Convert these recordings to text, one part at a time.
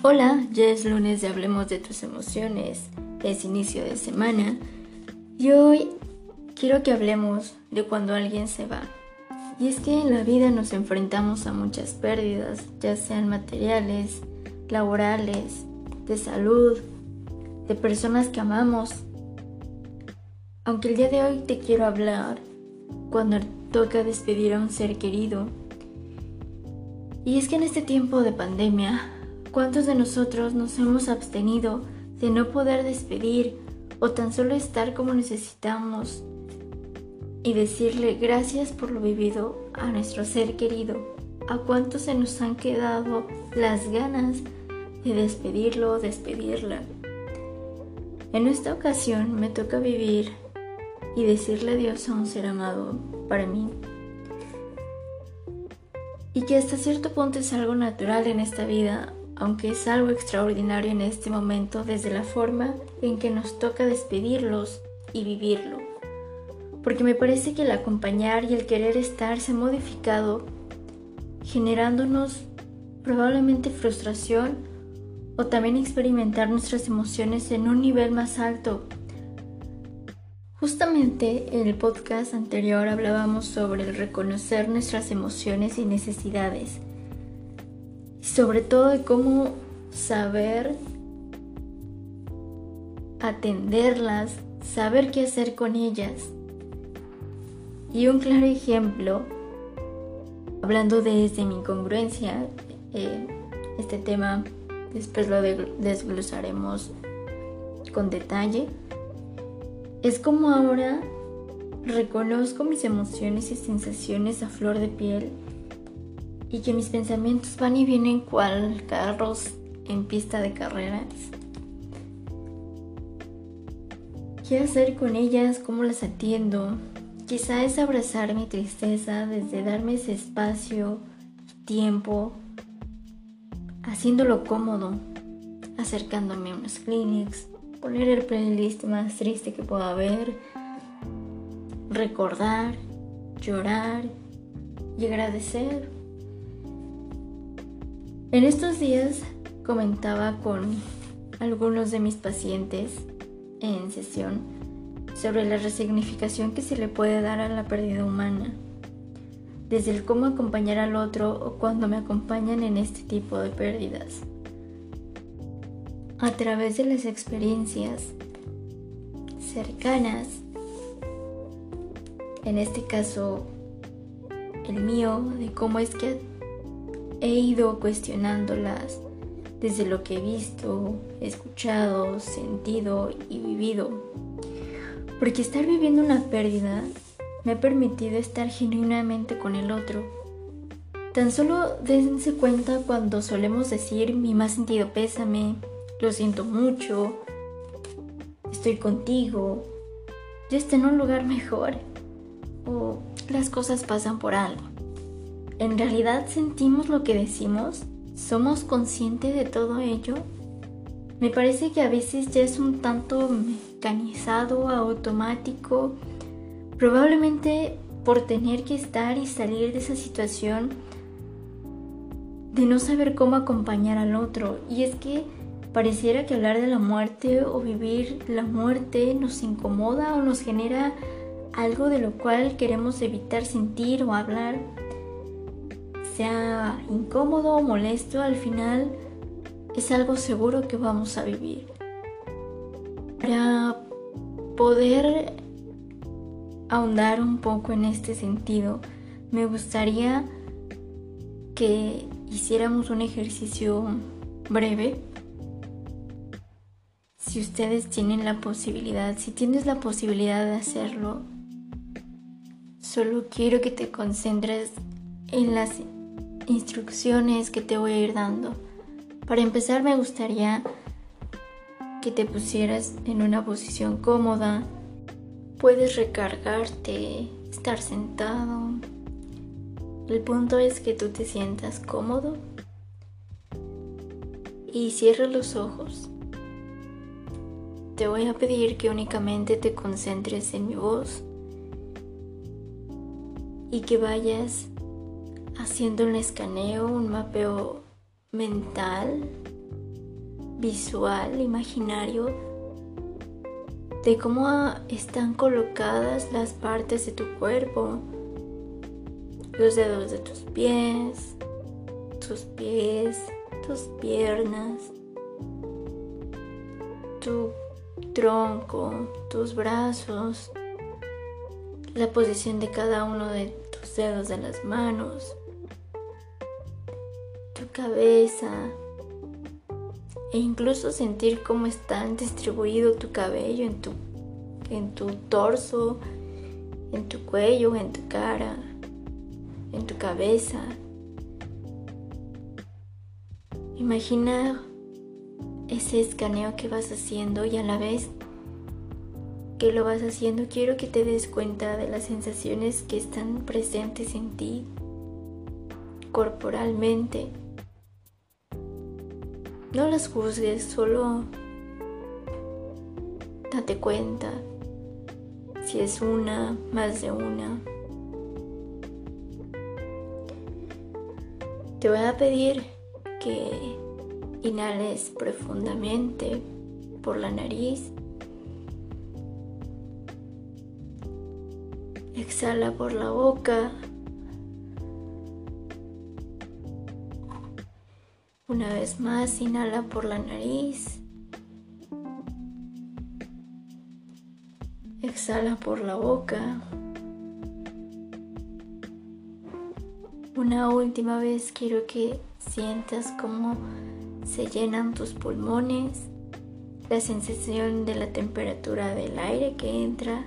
Hola, ya es lunes de Hablemos de tus emociones, es inicio de semana y hoy quiero que hablemos de cuando alguien se va. Y es que en la vida nos enfrentamos a muchas pérdidas, ya sean materiales, laborales, de salud, de personas que amamos. Aunque el día de hoy te quiero hablar cuando toca despedir a un ser querido. Y es que en este tiempo de pandemia ¿Cuántos de nosotros nos hemos abstenido de no poder despedir o tan solo estar como necesitamos y decirle gracias por lo vivido a nuestro ser querido? ¿A cuántos se nos han quedado las ganas de despedirlo o despedirla? En esta ocasión me toca vivir y decirle adiós a un ser amado para mí. Y que hasta cierto punto es algo natural en esta vida, aunque es algo extraordinario en este momento desde la forma en que nos toca despedirlos y vivirlo. Porque me parece que el acompañar y el querer estar se ha modificado, generándonos probablemente frustración o también experimentar nuestras emociones en un nivel más alto. Justamente en el podcast anterior hablábamos sobre el reconocer nuestras emociones y necesidades sobre todo de cómo saber atenderlas, saber qué hacer con ellas. Y un claro ejemplo, hablando desde mi incongruencia, eh, este tema después lo desglosaremos con detalle, es como ahora reconozco mis emociones y sensaciones a flor de piel y que mis pensamientos van y vienen cual carros en pista de carreras. ¿Qué hacer con ellas? ¿Cómo las atiendo? Quizá es abrazar mi tristeza desde darme ese espacio, tiempo, haciéndolo cómodo, acercándome a unos clinics, poner el playlist más triste que pueda haber, recordar, llorar y agradecer en estos días comentaba con algunos de mis pacientes en sesión sobre la resignificación que se le puede dar a la pérdida humana, desde el cómo acompañar al otro o cuando me acompañan en este tipo de pérdidas. A través de las experiencias cercanas, en este caso el mío, de cómo es que he ido cuestionándolas desde lo que he visto, escuchado, sentido y vivido. Porque estar viviendo una pérdida me ha permitido estar genuinamente con el otro. Tan solo dense cuenta cuando solemos decir mi más sentido pésame, lo siento mucho, estoy contigo, ya está en un lugar mejor o las cosas pasan por algo. ¿En realidad sentimos lo que decimos? ¿Somos conscientes de todo ello? Me parece que a veces ya es un tanto mecanizado, automático, probablemente por tener que estar y salir de esa situación de no saber cómo acompañar al otro. Y es que pareciera que hablar de la muerte o vivir la muerte nos incomoda o nos genera algo de lo cual queremos evitar sentir o hablar sea incómodo o molesto, al final es algo seguro que vamos a vivir. Para poder ahondar un poco en este sentido, me gustaría que hiciéramos un ejercicio breve. Si ustedes tienen la posibilidad, si tienes la posibilidad de hacerlo, solo quiero que te concentres en las instrucciones que te voy a ir dando. Para empezar me gustaría que te pusieras en una posición cómoda. Puedes recargarte, estar sentado. El punto es que tú te sientas cómodo y cierra los ojos. Te voy a pedir que únicamente te concentres en mi voz y que vayas haciendo un escaneo, un mapeo mental visual, imaginario, de cómo están colocadas las partes de tu cuerpo, los dedos de tus pies, tus pies, tus piernas, tu tronco, tus brazos, la posición de cada uno de tus dedos de las manos, cabeza e incluso sentir cómo está distribuido tu cabello en tu, en tu torso, en tu cuello, en tu cara, en tu cabeza. Imagina ese escaneo que vas haciendo y a la vez que lo vas haciendo quiero que te des cuenta de las sensaciones que están presentes en ti corporalmente. No las juzgues, solo date cuenta si es una, más de una. Te voy a pedir que inhales profundamente por la nariz. Exhala por la boca. Una vez más, inhala por la nariz. Exhala por la boca. Una última vez quiero que sientas como se llenan tus pulmones, la sensación de la temperatura del aire que entra.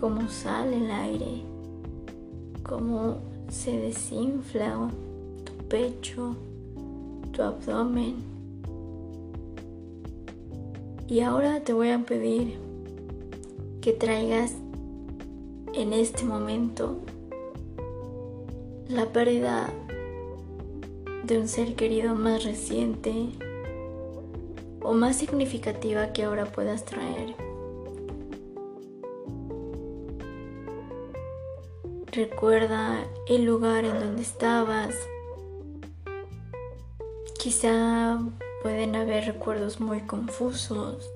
Cómo sale el aire, cómo se desinfla tu pecho, tu abdomen. Y ahora te voy a pedir que traigas en este momento la pérdida de un ser querido más reciente o más significativa que ahora puedas traer. Recuerda el lugar en donde estabas. Quizá pueden haber recuerdos muy confusos.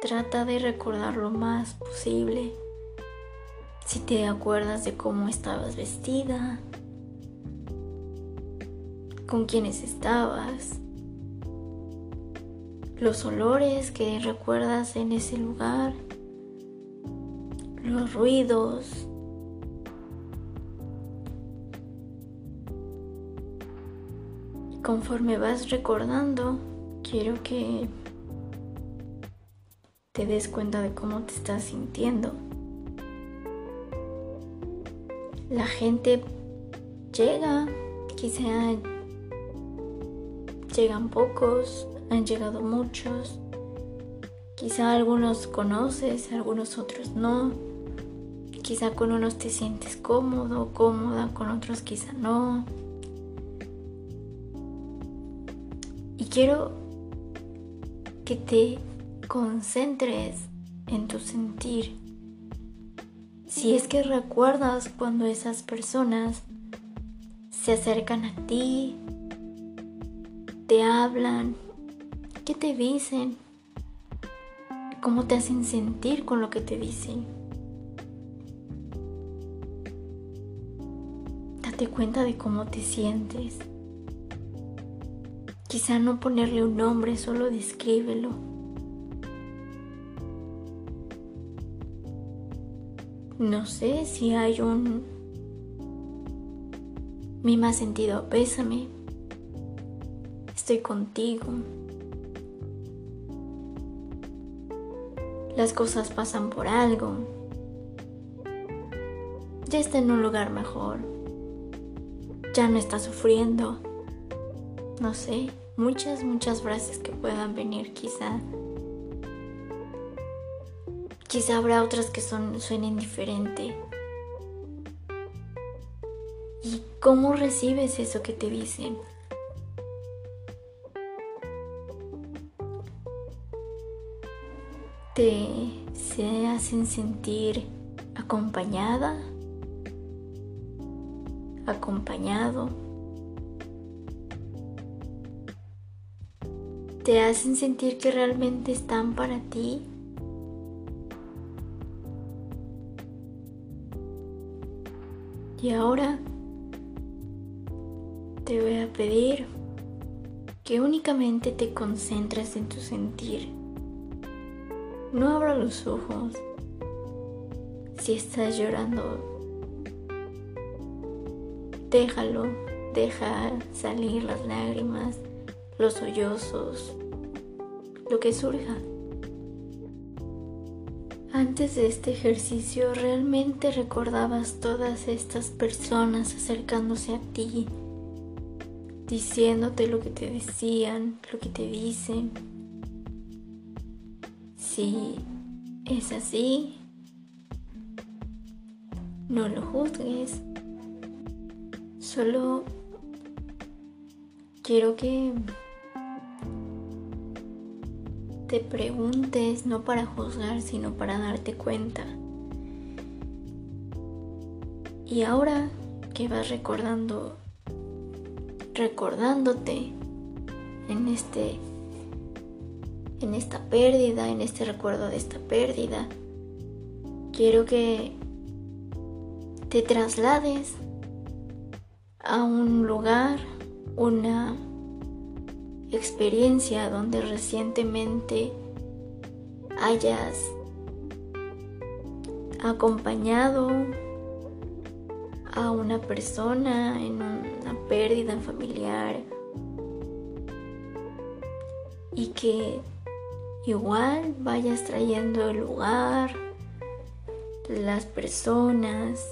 Trata de recordar lo más posible si te acuerdas de cómo estabas vestida, con quiénes estabas, los olores que recuerdas en ese lugar, los ruidos. Conforme vas recordando, quiero que te des cuenta de cómo te estás sintiendo. La gente llega, quizá llegan pocos, han llegado muchos, quizá algunos conoces, algunos otros no, quizá con unos te sientes cómodo, cómoda, con otros quizá no. Quiero que te concentres en tu sentir si es que recuerdas cuando esas personas se acercan a ti, te hablan, ¿qué te dicen? ¿Cómo te hacen sentir con lo que te dicen? Date cuenta de cómo te sientes. Quizá no ponerle un nombre, solo descríbelo. No sé si hay un... Mi más sentido pésame. Estoy contigo. Las cosas pasan por algo. Ya está en un lugar mejor. Ya no está sufriendo. No sé, muchas, muchas frases que puedan venir quizá Quizá habrá otras que son, suenen diferente. ¿Y cómo recibes eso que te dicen? ¿Te se hacen sentir acompañada? acompañado. Te hacen sentir que realmente están para ti. Y ahora te voy a pedir que únicamente te concentres en tu sentir. No abra los ojos. Si estás llorando, déjalo, deja salir las lágrimas, los sollozos, lo que surja. Antes de este ejercicio realmente recordabas todas estas personas acercándose a ti, diciéndote lo que te decían, lo que te dicen. Si es así, no lo juzgues. Solo quiero que te preguntes, no para juzgar, sino para darte cuenta. Y ahora que vas recordando, recordándote en este, en esta pérdida, en este recuerdo de esta pérdida, quiero que te traslades a un lugar, una experiencia donde recientemente hayas acompañado a una persona en una pérdida familiar y que igual vayas trayendo el lugar, las personas,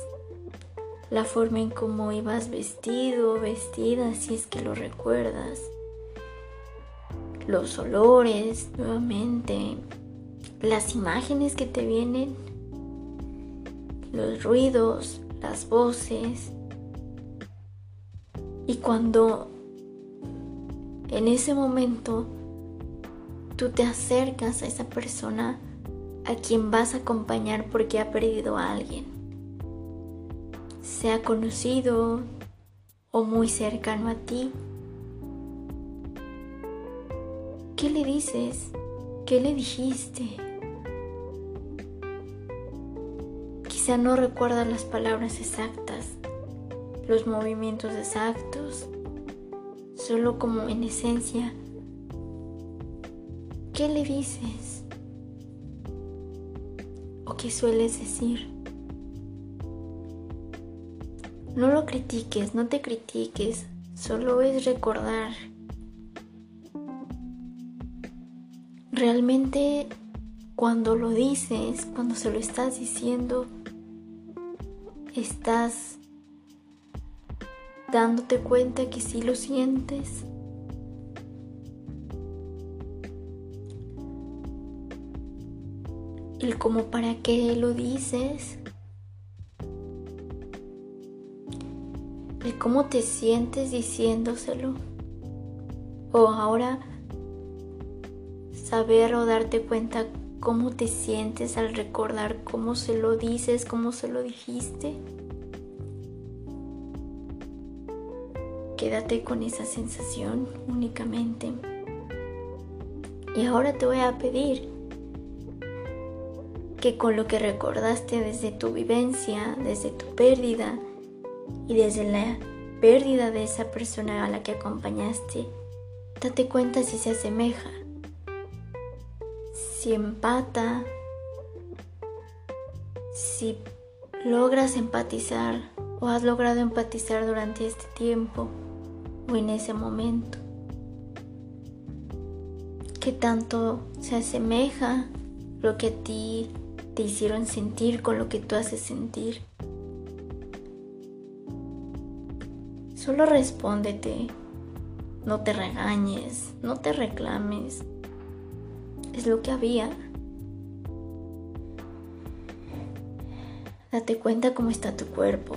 la forma en cómo ibas vestido, vestida, si es que lo recuerdas los olores nuevamente, las imágenes que te vienen, los ruidos, las voces. Y cuando en ese momento tú te acercas a esa persona a quien vas a acompañar porque ha perdido a alguien, sea conocido o muy cercano a ti, ¿Qué le dices? ¿Qué le dijiste? Quizá no recuerda las palabras exactas, los movimientos exactos, solo como en esencia. ¿Qué le dices? ¿O qué sueles decir? No lo critiques, no te critiques, solo es recordar Realmente cuando lo dices, cuando se lo estás diciendo, estás dándote cuenta que sí lo sientes. Y como para qué lo dices. De cómo te sientes diciéndoselo. O ahora saber o darte cuenta cómo te sientes al recordar cómo se lo dices, cómo se lo dijiste. Quédate con esa sensación únicamente. Y ahora te voy a pedir que con lo que recordaste desde tu vivencia, desde tu pérdida y desde la pérdida de esa persona a la que acompañaste, date cuenta si se asemeja si empata, si logras empatizar o has logrado empatizar durante este tiempo o en ese momento. ¿Qué tanto se asemeja lo que a ti te hicieron sentir con lo que tú haces sentir? Solo respóndete, no te regañes, no te reclames es lo que había. Date cuenta cómo está tu cuerpo,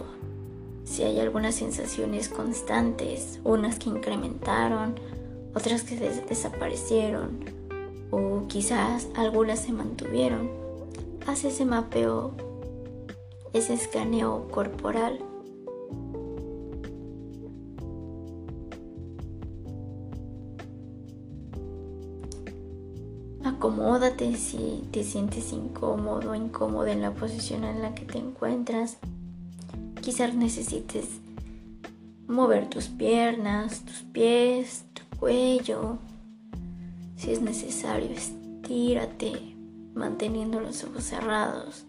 si hay algunas sensaciones constantes, unas que incrementaron, otras que desaparecieron o quizás algunas se mantuvieron. Haz ese mapeo, ese escaneo corporal Si te sientes incómodo o incómoda en la posición en la que te encuentras. Quizás necesites mover tus piernas, tus pies, tu cuello. Si es necesario, estírate manteniendo los ojos cerrados.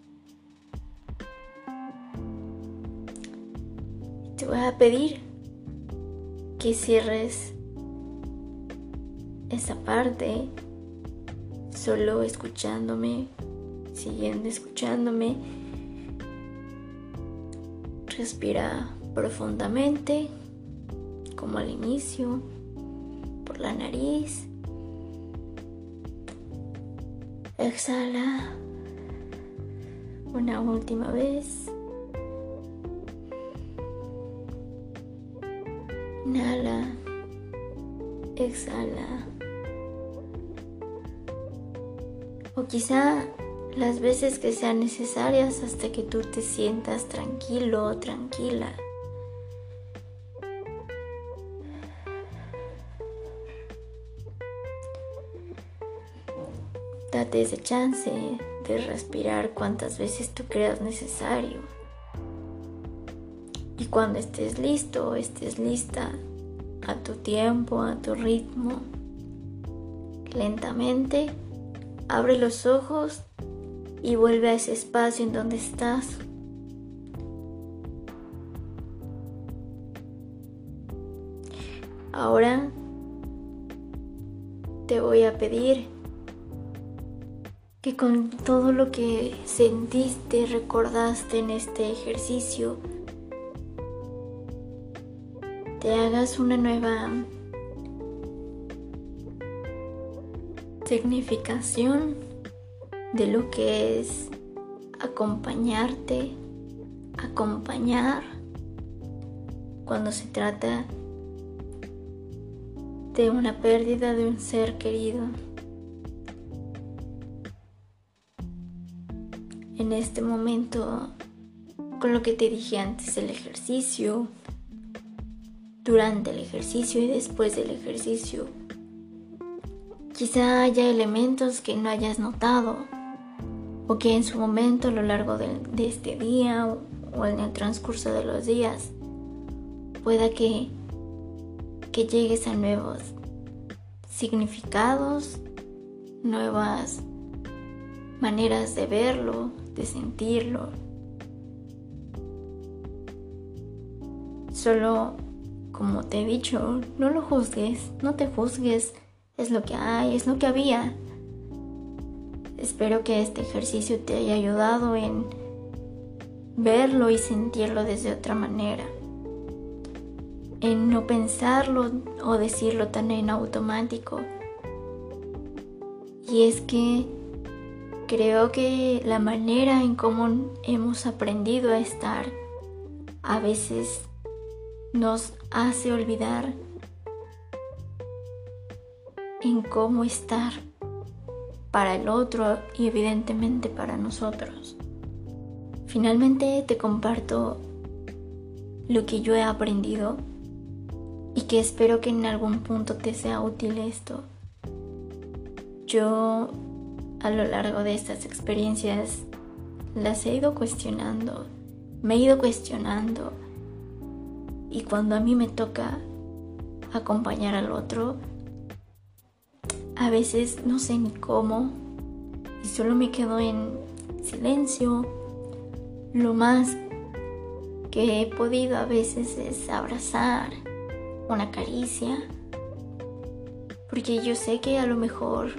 Te voy a pedir que cierres esa parte solo escuchándome, siguiendo escuchándome. Respira profundamente, como al inicio, por la nariz. Exhala una última vez. Inhala, exhala. O quizá las veces que sean necesarias hasta que tú te sientas tranquilo o tranquila. Date ese chance de respirar cuantas veces tú creas necesario. Y cuando estés listo, estés lista, a tu tiempo, a tu ritmo, lentamente, abre los ojos y vuelve a ese espacio en donde estás. Ahora te voy a pedir que con todo lo que sentiste, recordaste en este ejercicio, te hagas una nueva significación de lo que es acompañarte, acompañar cuando se trata de una pérdida de un ser querido. en este momento con lo que te dije antes del ejercicio, durante el ejercicio y después del ejercicio. Quizá haya elementos que no hayas notado o que en su momento a lo largo de, este día o, o, en el transcurso de los días pueda que, que llegues a nuevos significados, nuevas maneras de verlo, de sentirlo. Solo, como te he dicho, no lo juzgues, no te juzgues, es lo que hay, es lo que había. Espero que este ejercicio te haya ayudado en verlo y sentirlo desde otra manera. En no pensarlo o decirlo tan en automático. Y es que Creo que la manera en cómo hemos aprendido a estar a veces nos hace olvidar en cómo estar para el otro y evidentemente para nosotros. Finalmente te comparto lo que yo he aprendido y que espero que en algún punto te sea útil esto. Yo a lo largo de estas experiencias las he ido cuestionando, me he ido cuestionando y cuando a mí me toca acompañar al otro, a veces no sé ni cómo y solo me quedo en silencio. Lo más que he podido a veces es abrazar, una caricia, porque yo sé que a lo mejor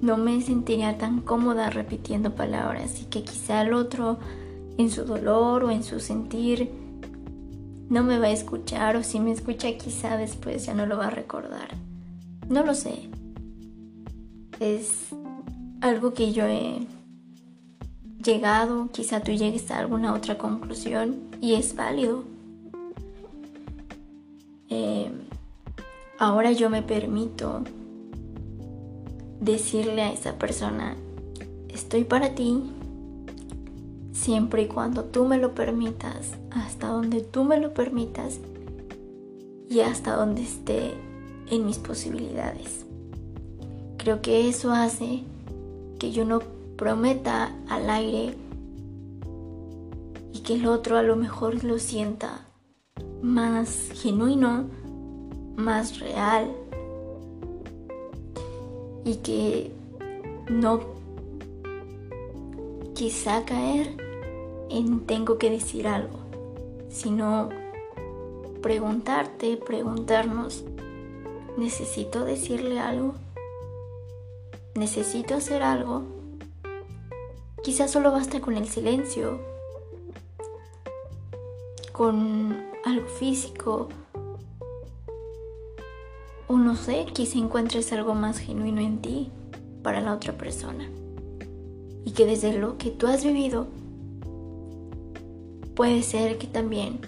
no me sentiría tan cómoda repitiendo palabras y que quizá el otro en su dolor o en su sentir no me va a escuchar o si me escucha quizá después ya no lo va a recordar. No lo sé. Es algo que yo he llegado, quizá tú llegues a alguna otra conclusión y es válido. Eh, ahora yo me permito decirle a esa persona, estoy para ti, siempre y cuando tú me lo permitas, hasta donde tú me lo permitas y hasta donde esté en mis posibilidades. Creo que eso hace que yo no prometa al aire y que el otro a lo mejor lo sienta más genuino, más real y que no quizá caer en tengo que decir algo, sino preguntarte, preguntarnos, ¿necesito decirle algo? ¿Necesito hacer algo? Quizás solo basta con el silencio, con algo físico, o no sé, quizá encuentres algo más genuino en ti para la otra persona. Y que desde lo que tú has vivido, puede ser que también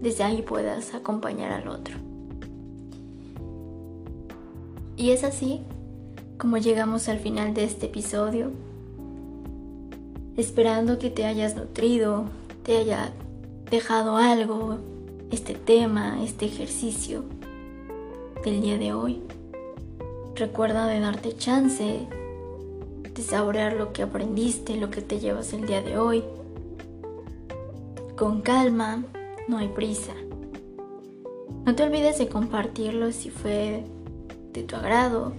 desde ahí puedas acompañar al otro. Y es así como llegamos al final de este episodio, esperando que te hayas nutrido, te haya dejado algo, este tema, este ejercicio del día de hoy. Recuerda de darte chance de saborear lo que aprendiste, lo que te llevas el día de hoy. Con calma, no hay prisa. No te olvides de compartirlo si fue de tu agrado,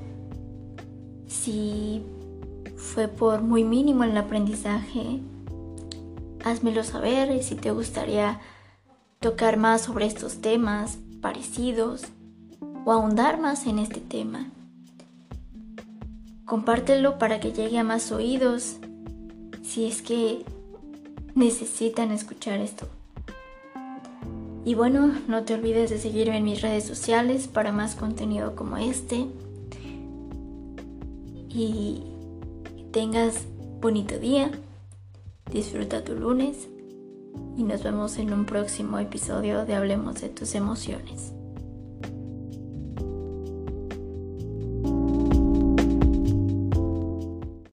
si fue por muy mínimo el aprendizaje, házmelo saber y si te gustaría tocar más sobre estos temas parecidos o ahondar más en este tema. Compártelo para que llegue a más oídos si es que necesitan escuchar esto. Y bueno, no te olvides de seguirme en mis redes sociales para más contenido como este. Y tengas bonito día, disfruta tu lunes y nos vemos en un próximo episodio de Hablemos de tus emociones.